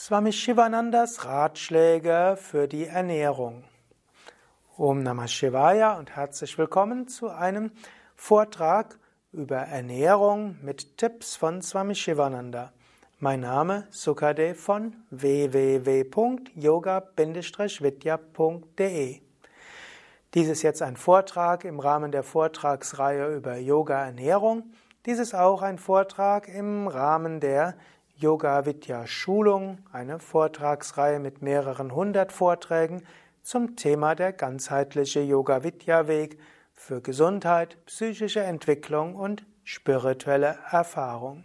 Swami Shivanandas Ratschläge für die Ernährung. Om Namah Shivaya und herzlich willkommen zu einem Vortrag über Ernährung mit Tipps von Swami Shivananda. Mein Name Sukadev von www.yoga-vidya.de. Dies ist jetzt ein Vortrag im Rahmen der Vortragsreihe über Yoga Ernährung. Dies ist auch ein Vortrag im Rahmen der Yoga Vidya Schulung, eine Vortragsreihe mit mehreren hundert Vorträgen zum Thema der ganzheitliche Yoga Vidya Weg für Gesundheit, psychische Entwicklung und spirituelle Erfahrung.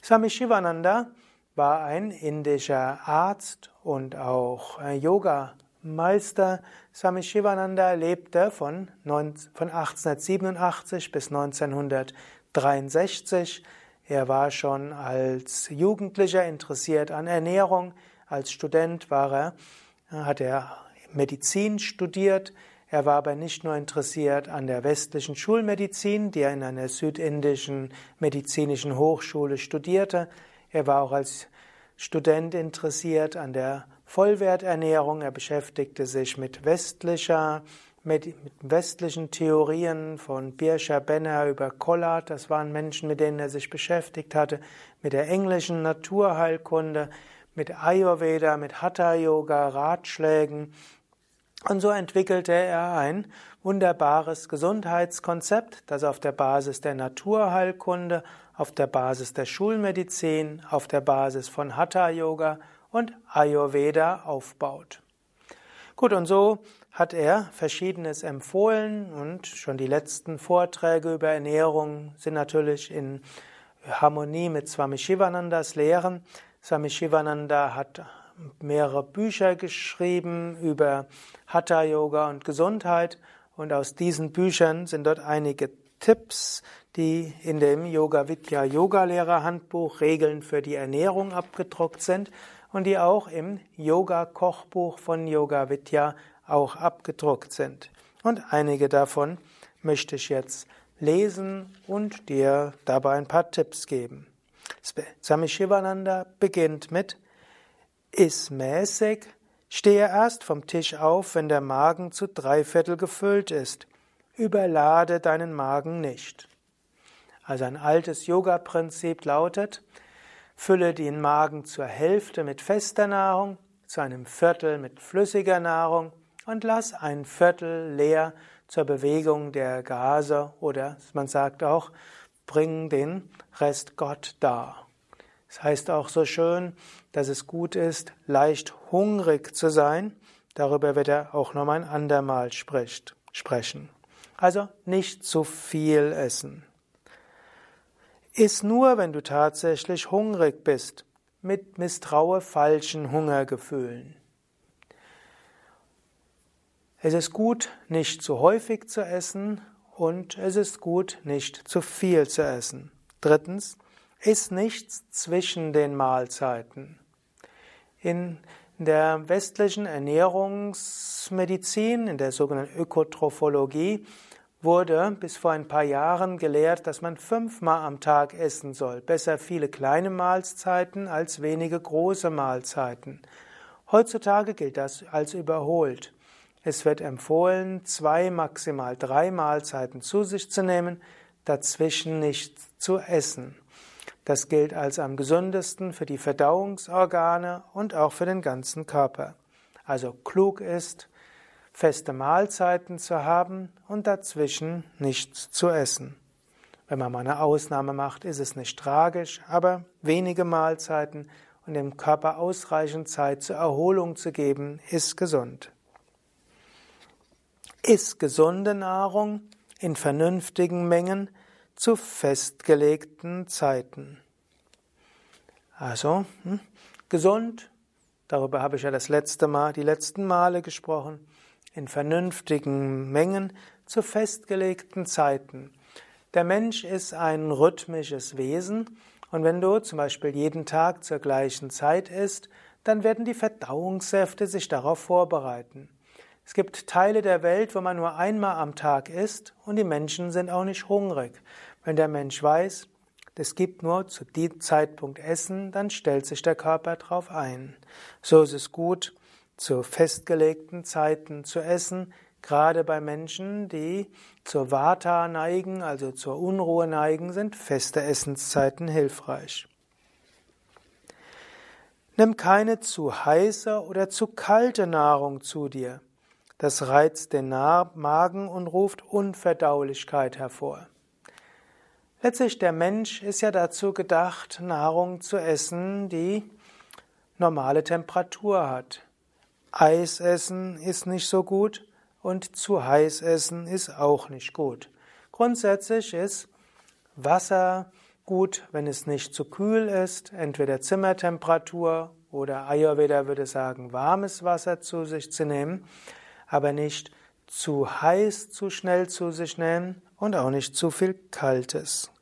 Swami Shivananda war ein indischer Arzt und auch Yoga Meister. Swami Shivananda lebte von 1887 bis 1963. Er war schon als Jugendlicher interessiert an Ernährung. Als Student war er, hat er Medizin studiert. Er war aber nicht nur interessiert an der westlichen Schulmedizin, die er in einer südindischen medizinischen Hochschule studierte. Er war auch als Student interessiert an der Vollwerternährung. Er beschäftigte sich mit westlicher mit, westlichen Theorien von Birscher Benner über Collard, das waren Menschen, mit denen er sich beschäftigt hatte, mit der englischen Naturheilkunde, mit Ayurveda, mit Hatha Yoga, Ratschlägen. Und so entwickelte er ein wunderbares Gesundheitskonzept, das auf der Basis der Naturheilkunde, auf der Basis der Schulmedizin, auf der Basis von Hatha Yoga und Ayurveda aufbaut. Gut, und so hat er Verschiedenes empfohlen und schon die letzten Vorträge über Ernährung sind natürlich in Harmonie mit Swami Shivanandas Lehren. Swami Shivananda hat mehrere Bücher geschrieben über Hatha Yoga und Gesundheit und aus diesen Büchern sind dort einige Tipps, die in dem Yoga Vidya Yoga Lehrer Handbuch Regeln für die Ernährung abgedruckt sind und die auch im Yoga Kochbuch von Yoga Vidya auch abgedruckt sind. Und einige davon möchte ich jetzt lesen und dir dabei ein paar Tipps geben. Swami Shivananda beginnt mit Iss mäßig, stehe erst vom Tisch auf, wenn der Magen zu drei Viertel gefüllt ist. Überlade deinen Magen nicht. Also ein altes Yoga-Prinzip lautet, fülle den Magen zur Hälfte mit fester Nahrung, zu einem Viertel mit flüssiger Nahrung und lass ein Viertel leer zur Bewegung der Gase oder man sagt auch, bring den Rest Gott dar. Es das heißt auch so schön, dass es gut ist, leicht hungrig zu sein. Darüber wird er auch nochmal ein andermal spricht, sprechen. Also nicht zu viel essen. Iss nur, wenn du tatsächlich hungrig bist, mit misstraue falschen Hungergefühlen. Es ist gut, nicht zu häufig zu essen und es ist gut, nicht zu viel zu essen. Drittens, iss nichts zwischen den Mahlzeiten. In der westlichen Ernährungsmedizin, in der sogenannten Ökotrophologie, wurde bis vor ein paar Jahren gelehrt, dass man fünfmal am Tag essen soll. Besser viele kleine Mahlzeiten als wenige große Mahlzeiten. Heutzutage gilt das als überholt. Es wird empfohlen, zwei, maximal drei Mahlzeiten zu sich zu nehmen, dazwischen nichts zu essen. Das gilt als am gesündesten für die Verdauungsorgane und auch für den ganzen Körper. Also klug ist, feste Mahlzeiten zu haben und dazwischen nichts zu essen. Wenn man mal eine Ausnahme macht, ist es nicht tragisch, aber wenige Mahlzeiten und dem Körper ausreichend Zeit zur Erholung zu geben, ist gesund. Iss gesunde Nahrung in vernünftigen Mengen zu festgelegten Zeiten. Also, hm, gesund, darüber habe ich ja das letzte Mal, die letzten Male gesprochen, in vernünftigen Mengen zu festgelegten Zeiten. Der Mensch ist ein rhythmisches Wesen und wenn du zum Beispiel jeden Tag zur gleichen Zeit isst, dann werden die Verdauungssäfte sich darauf vorbereiten. Es gibt Teile der Welt, wo man nur einmal am Tag isst und die Menschen sind auch nicht hungrig. Wenn der Mensch weiß, Es gibt nur zu diesem Zeitpunkt Essen, dann stellt sich der Körper darauf ein. So ist es gut, zu festgelegten Zeiten zu essen, gerade bei Menschen, die zur Vata neigen, also zur Unruhe neigen, sind feste Essenszeiten hilfreich. Nimm keine zu heiße oder zu kalte Nahrung zu dir. Das reizt den Magen und ruft Unverdaulichkeit hervor. Letztlich der Mensch ist ja dazu gedacht, Nahrung zu essen, die normale Temperatur hat. Eis essen ist nicht so gut und zu heiß essen ist auch nicht gut. Grundsätzlich ist Wasser gut, wenn es nicht zu kühl ist, entweder Zimmertemperatur oder Ayurveda würde sagen, warmes Wasser zu sich zu nehmen, aber nicht zu heiß zu schnell zu sich nehmen und auch nicht zu viel Kaltes.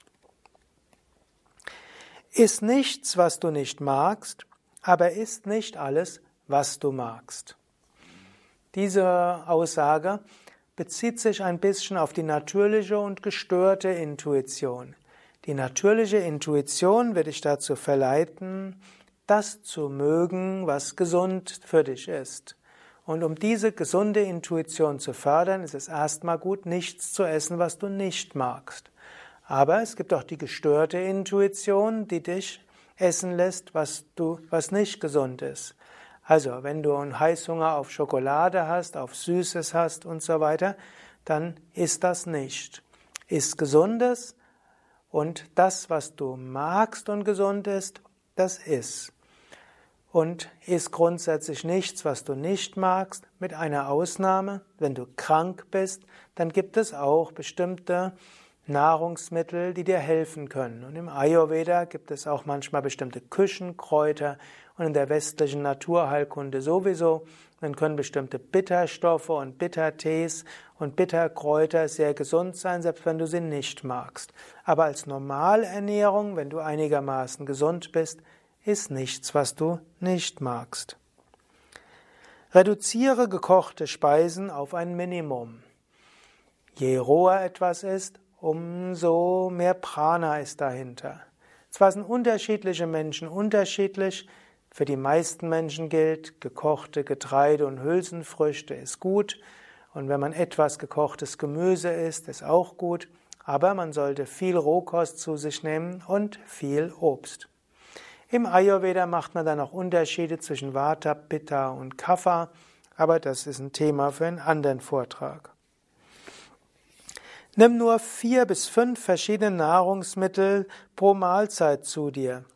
Iss nichts, was du nicht magst, aber isst nicht alles, was du magst. Diese Aussage bezieht sich ein bisschen auf die natürliche und gestörte Intuition. Die natürliche Intuition wird dich dazu verleiten, das zu mögen, was gesund für dich ist. Und um diese gesunde Intuition zu fördern, ist es erstmal gut, nichts zu essen, was du nicht magst. Aber es gibt auch die gestörte Intuition, die dich essen lässt, was du, was nicht gesund ist. Also, wenn du einen Heißhunger auf Schokolade hast, auf Süßes hast und so weiter, dann ist das nicht. Ist Gesundes, und das, was du magst und gesund ist, das ist. Und ist grundsätzlich nichts, was du nicht magst, mit einer Ausnahme. Wenn du krank bist, dann gibt es auch bestimmte Nahrungsmittel, die dir helfen können. Und im Ayurveda gibt es auch manchmal bestimmte Küchenkräuter und in der westlichen Naturheilkunde sowieso. Dann können bestimmte Bitterstoffe und Bittertees und Bitterkräuter sehr gesund sein, selbst wenn du sie nicht magst. Aber als Normalernährung, wenn du einigermaßen gesund bist, ist nichts, was du nicht magst. Reduziere gekochte Speisen auf ein Minimum. Je roher etwas ist, umso mehr Prana ist dahinter. Zwar sind unterschiedliche Menschen unterschiedlich, für die meisten Menschen gilt, gekochte Getreide und Hülsenfrüchte ist gut. Und wenn man etwas gekochtes Gemüse isst, ist auch gut. Aber man sollte viel Rohkost zu sich nehmen und viel Obst. Im Ayurveda macht man dann auch Unterschiede zwischen Vata, Pitta und Kapha. Aber das ist ein Thema für einen anderen Vortrag. Nimm nur vier bis fünf verschiedene Nahrungsmittel pro Mahlzeit zu dir.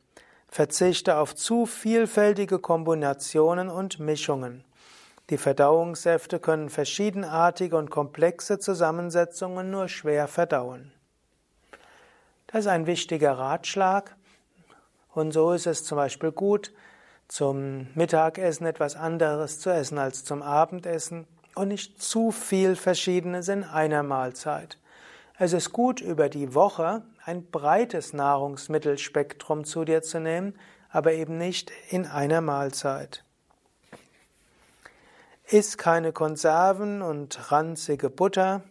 Verzichte auf zu vielfältige Kombinationen und Mischungen. Die Verdauungssäfte können verschiedenartige und komplexe Zusammensetzungen nur schwer verdauen. Das ist ein wichtiger Ratschlag. Und so ist es zum Beispiel gut, zum Mittagessen etwas anderes zu essen als zum Abendessen und nicht zu viel Verschiedenes in einer Mahlzeit. Es ist gut, über die Woche ein breites Nahrungsmittelspektrum zu dir zu nehmen, aber eben nicht in einer Mahlzeit. Iss keine Konserven und ranzige Butter.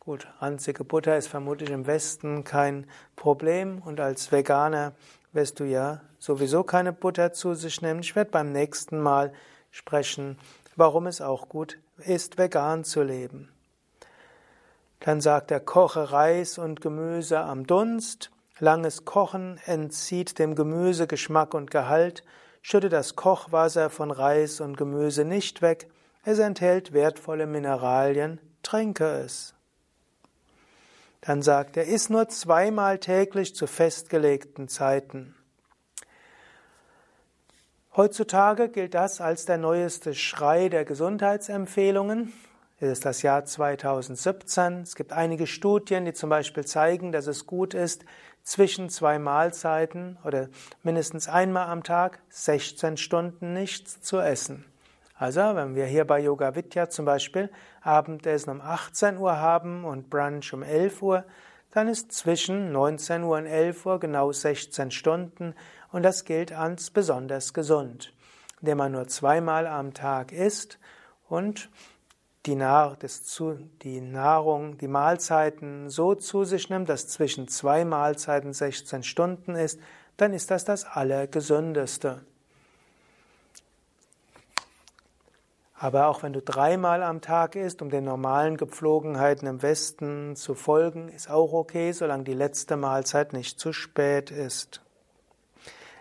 Gut, ranzige Butter ist vermutlich im Westen kein Problem und als Veganer wirst du ja sowieso keine Butter zu sich nehmen. Ich werde beim nächsten Mal sprechen, warum es auch gut ist, vegan zu leben. Dann sagt er, koche Reis und Gemüse am Dunst. Langes Kochen entzieht dem Gemüse Geschmack und Gehalt. Schütte das Kochwasser von Reis und Gemüse nicht weg. Es enthält wertvolle Mineralien. Trinke es. Dann sagt er, iss nur zweimal täglich zu festgelegten Zeiten. Heutzutage gilt das als der neueste Schrei der Gesundheitsempfehlungen. Es ist das Jahr 2017. Es gibt einige Studien, die zum Beispiel zeigen, dass es gut ist, zwischen zwei Mahlzeiten oder mindestens einmal am Tag 16 Stunden nichts zu essen. Also, wenn wir hier bei Yoga Vidya zum Beispiel Abendessen um 18 Uhr haben und Brunch um 11 Uhr, dann ist zwischen 19 Uhr und 11 Uhr genau 16 Stunden und das gilt als besonders gesund, indem man nur zweimal am Tag isst und die, Nahrung, die Mahlzeiten so zu sich nimmt, dass zwischen zwei Mahlzeiten 16 Stunden ist, dann ist das das Allergesündeste. Aber auch wenn du dreimal am Tag isst, um den normalen Gepflogenheiten im Westen zu folgen, ist auch okay, solange die letzte Mahlzeit nicht zu spät ist.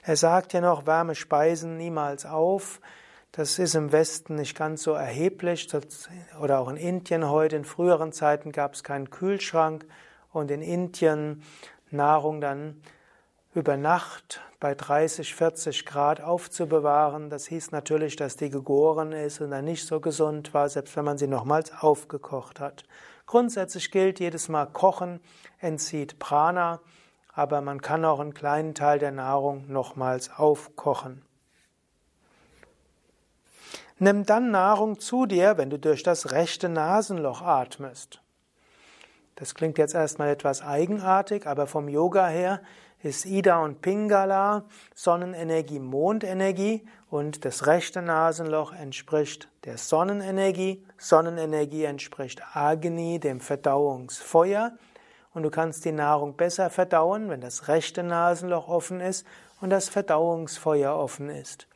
Er sagt ja noch, warme Speisen niemals auf. Das ist im Westen nicht ganz so erheblich. Oder auch in Indien heute. In früheren Zeiten gab es keinen Kühlschrank und in Indien Nahrung dann über Nacht bei 30, 40 Grad aufzubewahren. Das hieß natürlich, dass die gegoren ist und dann nicht so gesund war, selbst wenn man sie nochmals aufgekocht hat. Grundsätzlich gilt, jedes Mal kochen entzieht Prana, aber man kann auch einen kleinen Teil der Nahrung nochmals aufkochen. Nimm dann Nahrung zu dir, wenn du durch das rechte Nasenloch atmest. Das klingt jetzt erstmal etwas eigenartig, aber vom Yoga her ist Ida und Pingala Sonnenenergie, Mondenergie und das rechte Nasenloch entspricht der Sonnenenergie. Sonnenenergie entspricht Agni, dem Verdauungsfeuer. Und du kannst die Nahrung besser verdauen, wenn das rechte Nasenloch offen ist und das Verdauungsfeuer offen ist.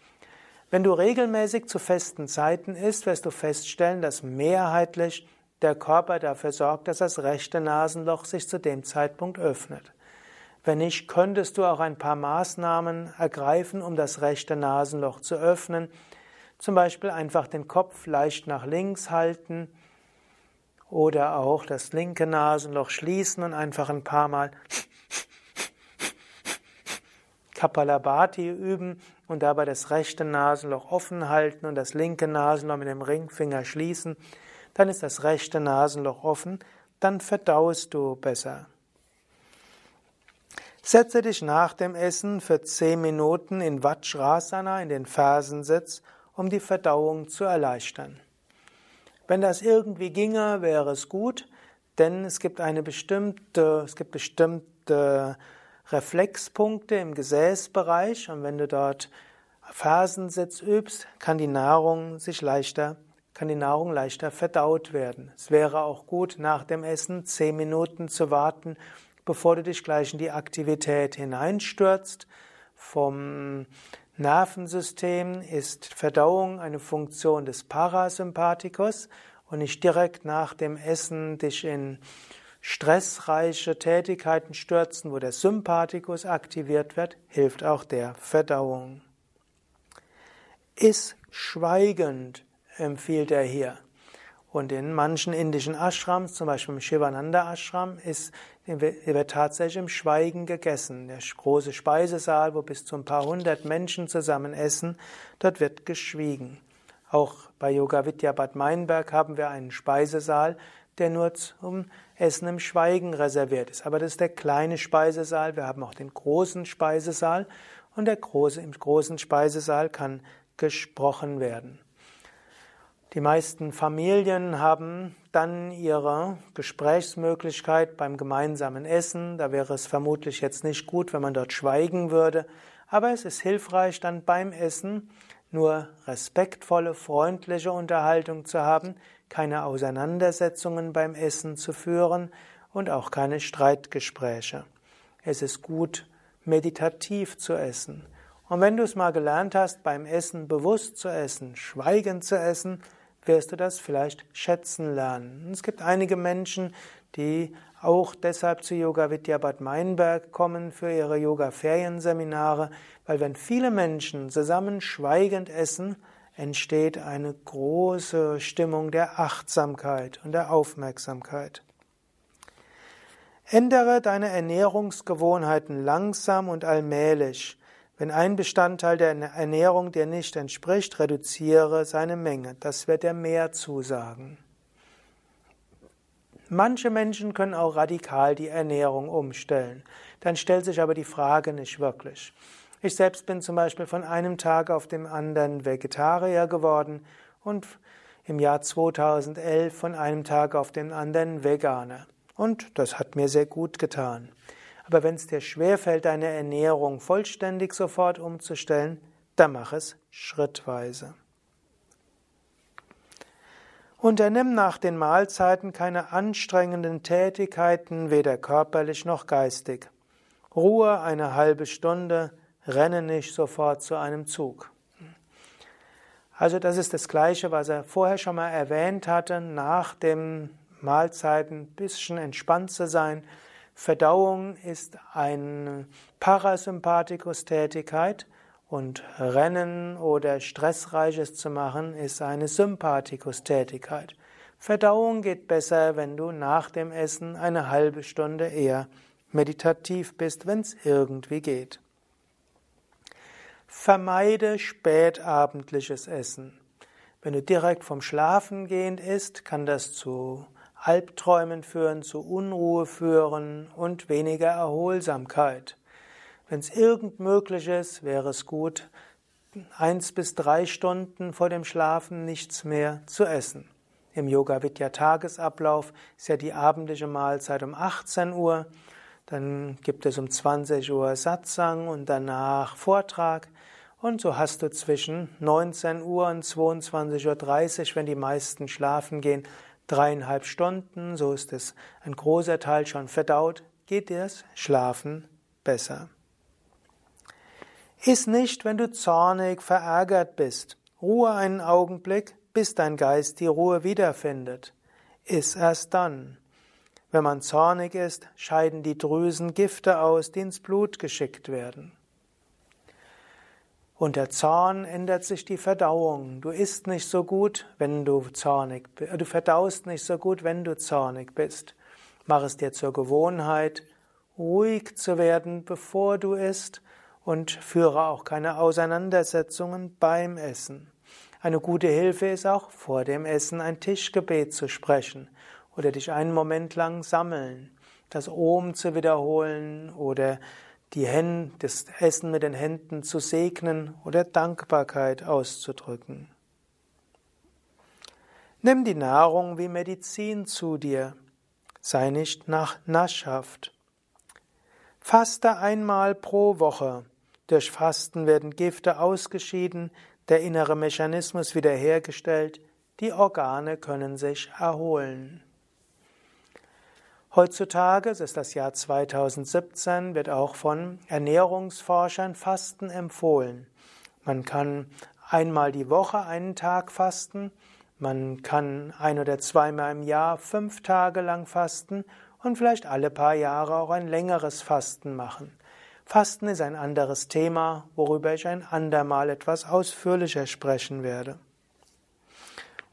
Wenn du regelmäßig zu festen Zeiten isst, wirst du feststellen, dass mehrheitlich der Körper dafür sorgt, dass das rechte Nasenloch sich zu dem Zeitpunkt öffnet. Wenn nicht, könntest du auch ein paar Maßnahmen ergreifen, um das rechte Nasenloch zu öffnen. Zum Beispiel einfach den Kopf leicht nach links halten oder auch das linke Nasenloch schließen und einfach ein paar Mal Kapalabhati üben und dabei das rechte Nasenloch offen halten und das linke Nasenloch mit dem Ringfinger schließen. Dann ist das rechte Nasenloch offen, dann verdaust du besser. Setze dich nach dem Essen für zehn Minuten in Vajrasana, in den Fersensitz, um die Verdauung zu erleichtern. Wenn das irgendwie ginge, wäre es gut, denn es gibt eine bestimmte, es gibt bestimmte Reflexpunkte im Gesäßbereich und wenn du dort Fersensitz übst, kann die Nahrung sich leichter, kann die Nahrung leichter verdaut werden. Es wäre auch gut, nach dem Essen zehn Minuten zu warten, bevor du dich gleich in die Aktivität hineinstürzt. Vom Nervensystem ist Verdauung eine Funktion des Parasympathikus und nicht direkt nach dem Essen dich in stressreiche Tätigkeiten stürzen, wo der Sympathikus aktiviert wird, hilft auch der Verdauung. Iss schweigend, empfiehlt er hier. Und in manchen indischen Ashrams, zum Beispiel im Shivananda Ashram, ist, wird tatsächlich im Schweigen gegessen. Der große Speisesaal, wo bis zu ein paar hundert Menschen zusammen essen, dort wird geschwiegen. Auch bei Yoga Vidya Bad Meinberg haben wir einen Speisesaal, der nur zum Essen im Schweigen reserviert ist. Aber das ist der kleine Speisesaal. Wir haben auch den großen Speisesaal und der große, im großen Speisesaal kann gesprochen werden. Die meisten Familien haben dann ihre Gesprächsmöglichkeit beim gemeinsamen Essen. Da wäre es vermutlich jetzt nicht gut, wenn man dort schweigen würde. Aber es ist hilfreich, dann beim Essen nur respektvolle, freundliche Unterhaltung zu haben, keine Auseinandersetzungen beim Essen zu führen und auch keine Streitgespräche. Es ist gut, meditativ zu essen. Und wenn du es mal gelernt hast, beim Essen bewusst zu essen, schweigend zu essen, wirst du das vielleicht schätzen lernen. es gibt einige Menschen, die auch deshalb zu Yoga Vidya Bad Meinberg kommen für ihre Yoga-Ferienseminare, weil wenn viele Menschen zusammen schweigend essen, entsteht eine große Stimmung der Achtsamkeit und der Aufmerksamkeit. Ändere deine Ernährungsgewohnheiten langsam und allmählich. Wenn ein Bestandteil der Ernährung dir nicht entspricht, reduziere seine Menge. Das wird dir mehr zusagen. Manche Menschen können auch radikal die Ernährung umstellen. Dann stellt sich aber die Frage nicht wirklich. Ich selbst bin zum Beispiel von einem Tag auf dem anderen Vegetarier geworden und im Jahr 2011 von einem Tag auf den anderen Veganer. Und das hat mir sehr gut getan. Aber wenn es dir schwerfällt, deine Ernährung vollständig sofort umzustellen, dann mach es schrittweise. Unternimm nach den Mahlzeiten keine anstrengenden Tätigkeiten, weder körperlich noch geistig. Ruhe eine halbe Stunde, renne nicht sofort zu einem Zug. Also das ist das Gleiche, was er vorher schon mal erwähnt hatte, nach den Mahlzeiten ein bisschen entspannt zu sein. Verdauung ist eine Parasympathikus-Tätigkeit und Rennen oder Stressreiches zu machen ist eine Sympathikus-Tätigkeit. Verdauung geht besser, wenn du nach dem Essen eine halbe Stunde eher meditativ bist, wenn es irgendwie geht. Vermeide spätabendliches Essen. Wenn du direkt vom Schlafen gehend isst, kann das zu Albträumen führen, zu Unruhe führen und weniger Erholsamkeit. Wenn es irgend möglich ist, wäre es gut, eins bis drei Stunden vor dem Schlafen nichts mehr zu essen. Im Yoga Vidya Tagesablauf ist ja die abendliche Mahlzeit um 18 Uhr, dann gibt es um 20 Uhr Satsang und danach Vortrag. Und so hast du zwischen 19 Uhr und 22.30 Uhr, wenn die meisten schlafen gehen, dreieinhalb Stunden, so ist es ein großer Teil schon verdaut, geht dir das Schlafen besser. Iss nicht, wenn du zornig, verärgert bist. Ruhe einen Augenblick, bis dein Geist die Ruhe wiederfindet. Iss erst dann. Wenn man zornig ist, scheiden die Drüsen Gifte aus, die ins Blut geschickt werden. Unter Zorn ändert sich die Verdauung. Du isst nicht so gut, wenn du zornig bist. Du verdaust nicht so gut, wenn du zornig bist. Mach es dir zur Gewohnheit, ruhig zu werden, bevor du isst und führe auch keine Auseinandersetzungen beim Essen. Eine gute Hilfe ist auch vor dem Essen ein Tischgebet zu sprechen oder dich einen Moment lang sammeln, das Ohm zu wiederholen oder die Hände, das Essen mit den Händen zu segnen oder Dankbarkeit auszudrücken. Nimm die Nahrung wie Medizin zu dir. Sei nicht nach naschhaft. Faste einmal pro Woche. Durch Fasten werden Gifte ausgeschieden, der innere Mechanismus wiederhergestellt, die Organe können sich erholen. Heutzutage, es ist das Jahr 2017, wird auch von Ernährungsforschern Fasten empfohlen. Man kann einmal die Woche einen Tag fasten, man kann ein oder zweimal im Jahr fünf Tage lang fasten und vielleicht alle paar Jahre auch ein längeres Fasten machen. Fasten ist ein anderes Thema, worüber ich ein andermal etwas ausführlicher sprechen werde.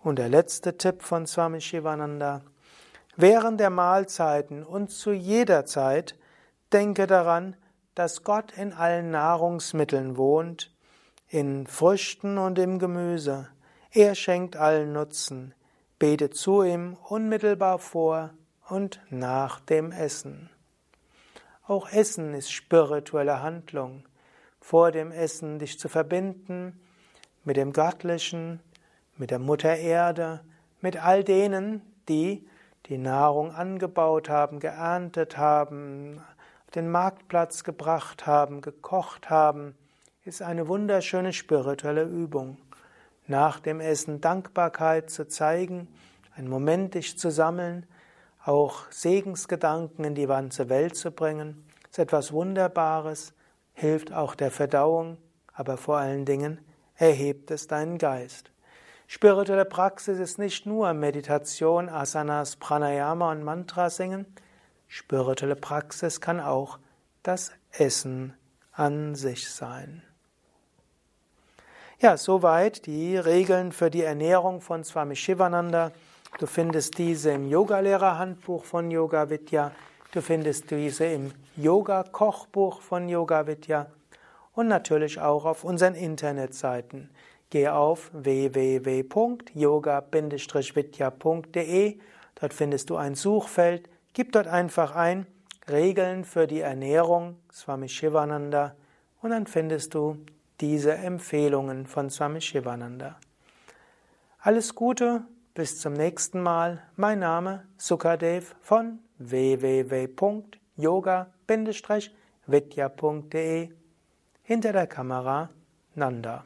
Und der letzte Tipp von Swami Shivananda. Während der Mahlzeiten und zu jeder Zeit denke daran, dass Gott in allen Nahrungsmitteln wohnt, in Früchten und im Gemüse. Er schenkt allen Nutzen. Bete zu ihm unmittelbar vor und nach dem Essen. Auch Essen ist spirituelle Handlung. Vor dem Essen dich zu verbinden mit dem Göttlichen, mit der Mutter Erde, mit all denen, die die Nahrung angebaut haben, geerntet haben, auf den Marktplatz gebracht haben, gekocht haben, ist eine wunderschöne spirituelle Übung. Nach dem Essen Dankbarkeit zu zeigen, einen Moment dich zu sammeln, auch Segensgedanken in die ganze Welt zu bringen, ist etwas Wunderbares, hilft auch der Verdauung, aber vor allen Dingen erhebt es deinen Geist. Spirituelle Praxis ist nicht nur Meditation, Asanas, Pranayama und Mantra singen. Spirituelle Praxis kann auch das Essen an sich sein. Ja, soweit die Regeln für die Ernährung von Swami Shivananda. Du findest diese im Yogalehrerhandbuch von Yoga Vidya. Du findest diese im Yoga-Kochbuch von Yoga Vidya und natürlich auch auf unseren Internetseiten Geh auf www.yoga-vidya.de. Dort findest du ein Suchfeld. Gib dort einfach ein Regeln für die Ernährung Swami Shivananda und dann findest du diese Empfehlungen von Swami Shivananda. Alles Gute, bis zum nächsten Mal. Mein Name Sukadev von www.yoga-vidya.de Hinter der Kamera Nanda.